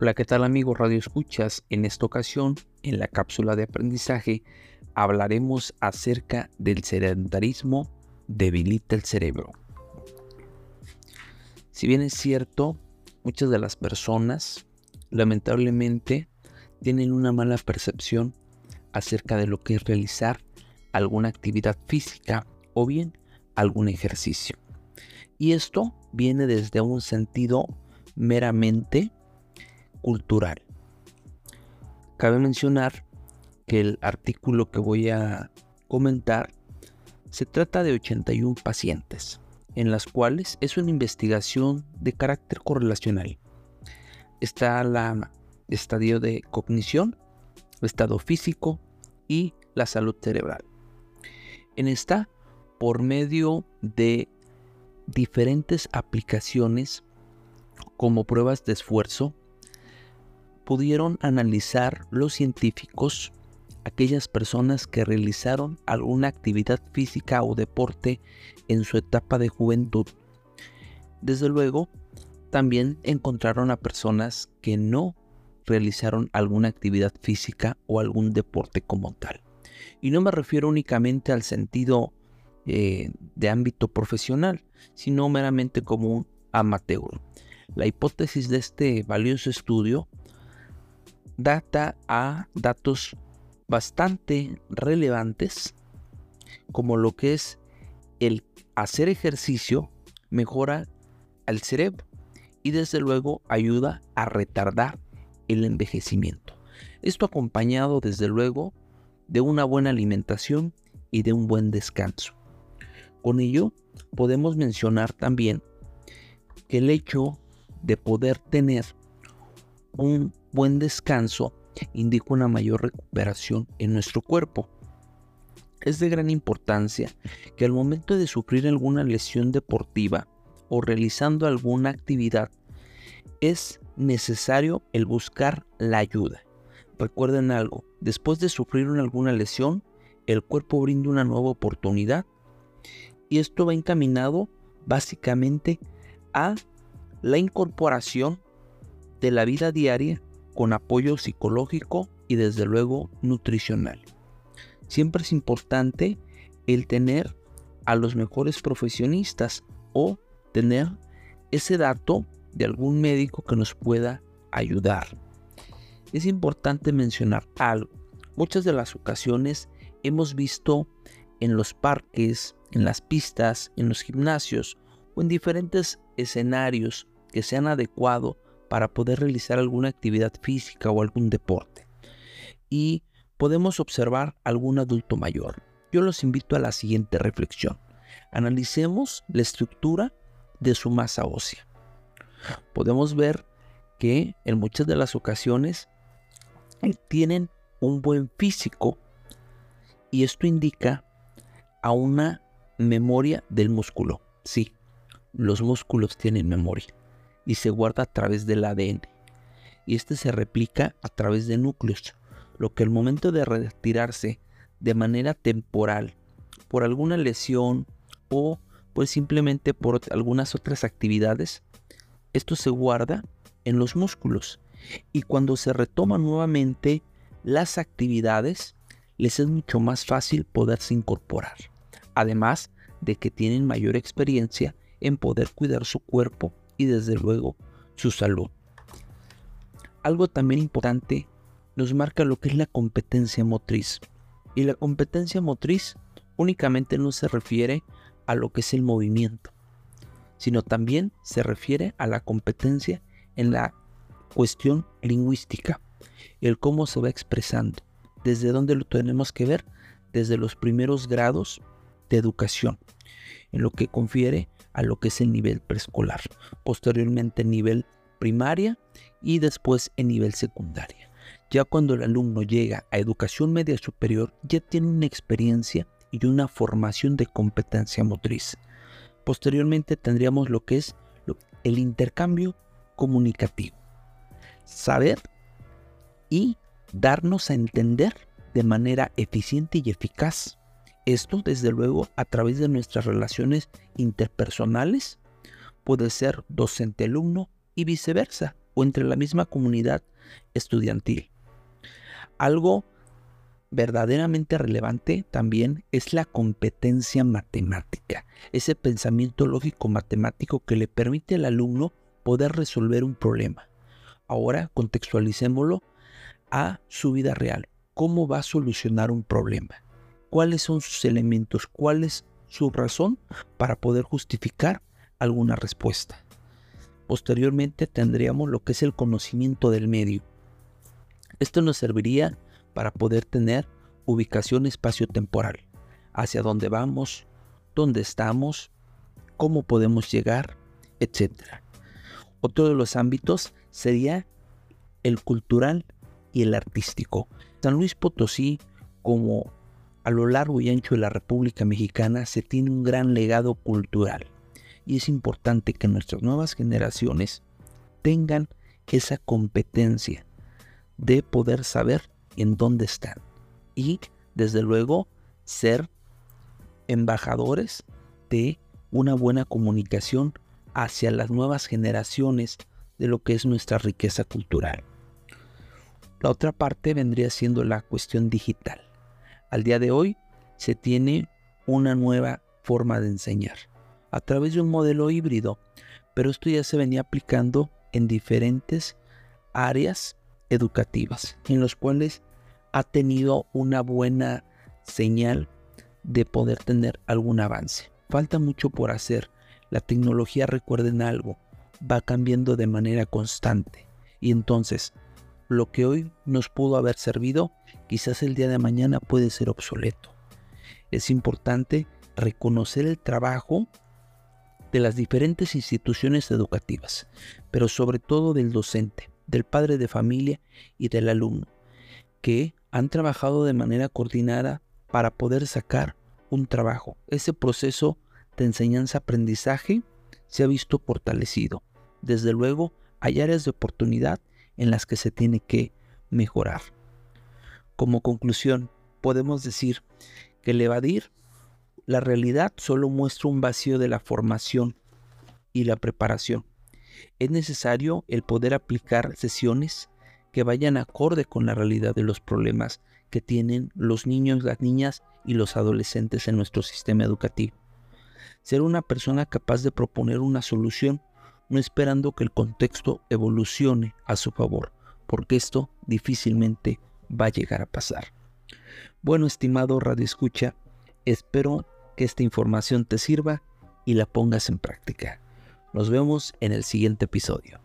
Hola, ¿qué tal amigos Radio Escuchas? En esta ocasión, en la cápsula de aprendizaje, hablaremos acerca del sedentarismo debilita el cerebro. Si bien es cierto, muchas de las personas lamentablemente tienen una mala percepción acerca de lo que es realizar alguna actividad física o bien algún ejercicio. Y esto viene desde un sentido meramente cultural. Cabe mencionar que el artículo que voy a comentar se trata de 81 pacientes, en las cuales es una investigación de carácter correlacional. Está la estadio de cognición, estado físico y la salud cerebral. En esta, por medio de diferentes aplicaciones como pruebas de esfuerzo, pudieron analizar los científicos aquellas personas que realizaron alguna actividad física o deporte en su etapa de juventud. Desde luego, también encontraron a personas que no realizaron alguna actividad física o algún deporte como tal. Y no me refiero únicamente al sentido eh, de ámbito profesional, sino meramente como un amateur. La hipótesis de este valioso estudio data a datos bastante relevantes como lo que es el hacer ejercicio mejora al cerebro y desde luego ayuda a retardar el envejecimiento. Esto acompañado desde luego de una buena alimentación y de un buen descanso. Con ello podemos mencionar también que el hecho de poder tener un buen descanso indica una mayor recuperación en nuestro cuerpo. Es de gran importancia que al momento de sufrir alguna lesión deportiva o realizando alguna actividad, es necesario el buscar la ayuda. Recuerden algo, después de sufrir alguna lesión, el cuerpo brinda una nueva oportunidad y esto va encaminado básicamente a la incorporación de la vida diaria con apoyo psicológico y desde luego nutricional. Siempre es importante el tener a los mejores profesionistas o tener ese dato de algún médico que nos pueda ayudar. Es importante mencionar algo. Muchas de las ocasiones hemos visto en los parques, en las pistas, en los gimnasios o en diferentes escenarios que sean adecuados para poder realizar alguna actividad física o algún deporte. Y podemos observar algún adulto mayor. Yo los invito a la siguiente reflexión. Analicemos la estructura de su masa ósea. Podemos ver que en muchas de las ocasiones tienen un buen físico y esto indica a una memoria del músculo. Sí, los músculos tienen memoria y se guarda a través del ADN. Y este se replica a través de núcleos, lo que al momento de retirarse de manera temporal por alguna lesión o pues simplemente por algunas otras actividades, esto se guarda en los músculos y cuando se retoman nuevamente las actividades, les es mucho más fácil poderse incorporar. Además de que tienen mayor experiencia en poder cuidar su cuerpo y desde luego su salud. Algo también importante nos marca lo que es la competencia motriz. Y la competencia motriz únicamente no se refiere a lo que es el movimiento, sino también se refiere a la competencia en la cuestión lingüística, el cómo se va expresando, desde dónde lo tenemos que ver, desde los primeros grados de educación, en lo que confiere a lo que es el nivel preescolar, posteriormente el nivel primaria y después el nivel secundaria. Ya cuando el alumno llega a educación media superior, ya tiene una experiencia y una formación de competencia motriz. Posteriormente tendríamos lo que es el intercambio comunicativo. Saber y darnos a entender de manera eficiente y eficaz esto, desde luego, a través de nuestras relaciones interpersonales, puede ser docente-alumno y viceversa, o entre la misma comunidad estudiantil. Algo verdaderamente relevante también es la competencia matemática, ese pensamiento lógico matemático que le permite al alumno poder resolver un problema. Ahora contextualicémoslo a su vida real. ¿Cómo va a solucionar un problema? ¿Cuáles son sus elementos? ¿Cuál es su razón para poder justificar alguna respuesta? Posteriormente tendríamos lo que es el conocimiento del medio. Esto nos serviría para poder tener ubicación espacio-temporal, hacia dónde vamos, dónde estamos, cómo podemos llegar, etc. Otro de los ámbitos sería el cultural y el artístico. San Luis Potosí, como a lo largo y ancho de la República Mexicana, se tiene un gran legado cultural. Y es importante que nuestras nuevas generaciones tengan esa competencia de poder saber en dónde están. Y, desde luego, ser embajadores de una buena comunicación hacia las nuevas generaciones de lo que es nuestra riqueza cultural. La otra parte vendría siendo la cuestión digital. Al día de hoy se tiene una nueva forma de enseñar a través de un modelo híbrido, pero esto ya se venía aplicando en diferentes áreas educativas, en los cuales ha tenido una buena señal de poder tener algún avance. Falta mucho por hacer. La tecnología, recuerden algo, va cambiando de manera constante. Y entonces, lo que hoy nos pudo haber servido, quizás el día de mañana puede ser obsoleto. Es importante reconocer el trabajo de las diferentes instituciones educativas, pero sobre todo del docente, del padre de familia y del alumno, que han trabajado de manera coordinada para poder sacar un trabajo. Ese proceso de enseñanza-aprendizaje se ha visto fortalecido. Desde luego, hay áreas de oportunidad en las que se tiene que mejorar. Como conclusión, podemos decir que el evadir la realidad solo muestra un vacío de la formación y la preparación. Es necesario el poder aplicar sesiones que vayan acorde con la realidad de los problemas que tienen los niños, las niñas y los adolescentes en nuestro sistema educativo. Ser una persona capaz de proponer una solución, no esperando que el contexto evolucione a su favor, porque esto difícilmente va a llegar a pasar. Bueno, estimado Radio Escucha, espero que esta información te sirva y la pongas en práctica. Nos vemos en el siguiente episodio.